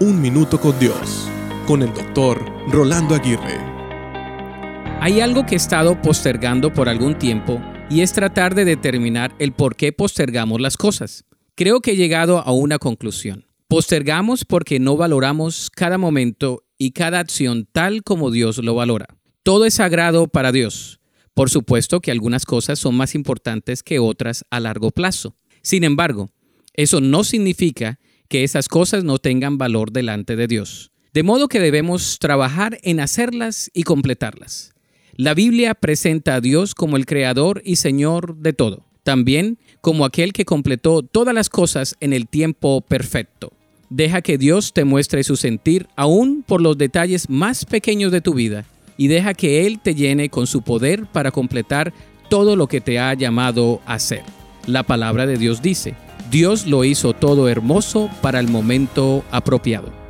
Un Minuto con Dios, con el doctor Rolando Aguirre. Hay algo que he estado postergando por algún tiempo y es tratar de determinar el por qué postergamos las cosas. Creo que he llegado a una conclusión. Postergamos porque no valoramos cada momento y cada acción tal como Dios lo valora. Todo es sagrado para Dios. Por supuesto que algunas cosas son más importantes que otras a largo plazo. Sin embargo, eso no significa que esas cosas no tengan valor delante de Dios. De modo que debemos trabajar en hacerlas y completarlas. La Biblia presenta a Dios como el Creador y Señor de todo, también como aquel que completó todas las cosas en el tiempo perfecto. Deja que Dios te muestre su sentir aún por los detalles más pequeños de tu vida y deja que Él te llene con su poder para completar todo lo que te ha llamado a hacer. La palabra de Dios dice, Dios lo hizo todo hermoso para el momento apropiado.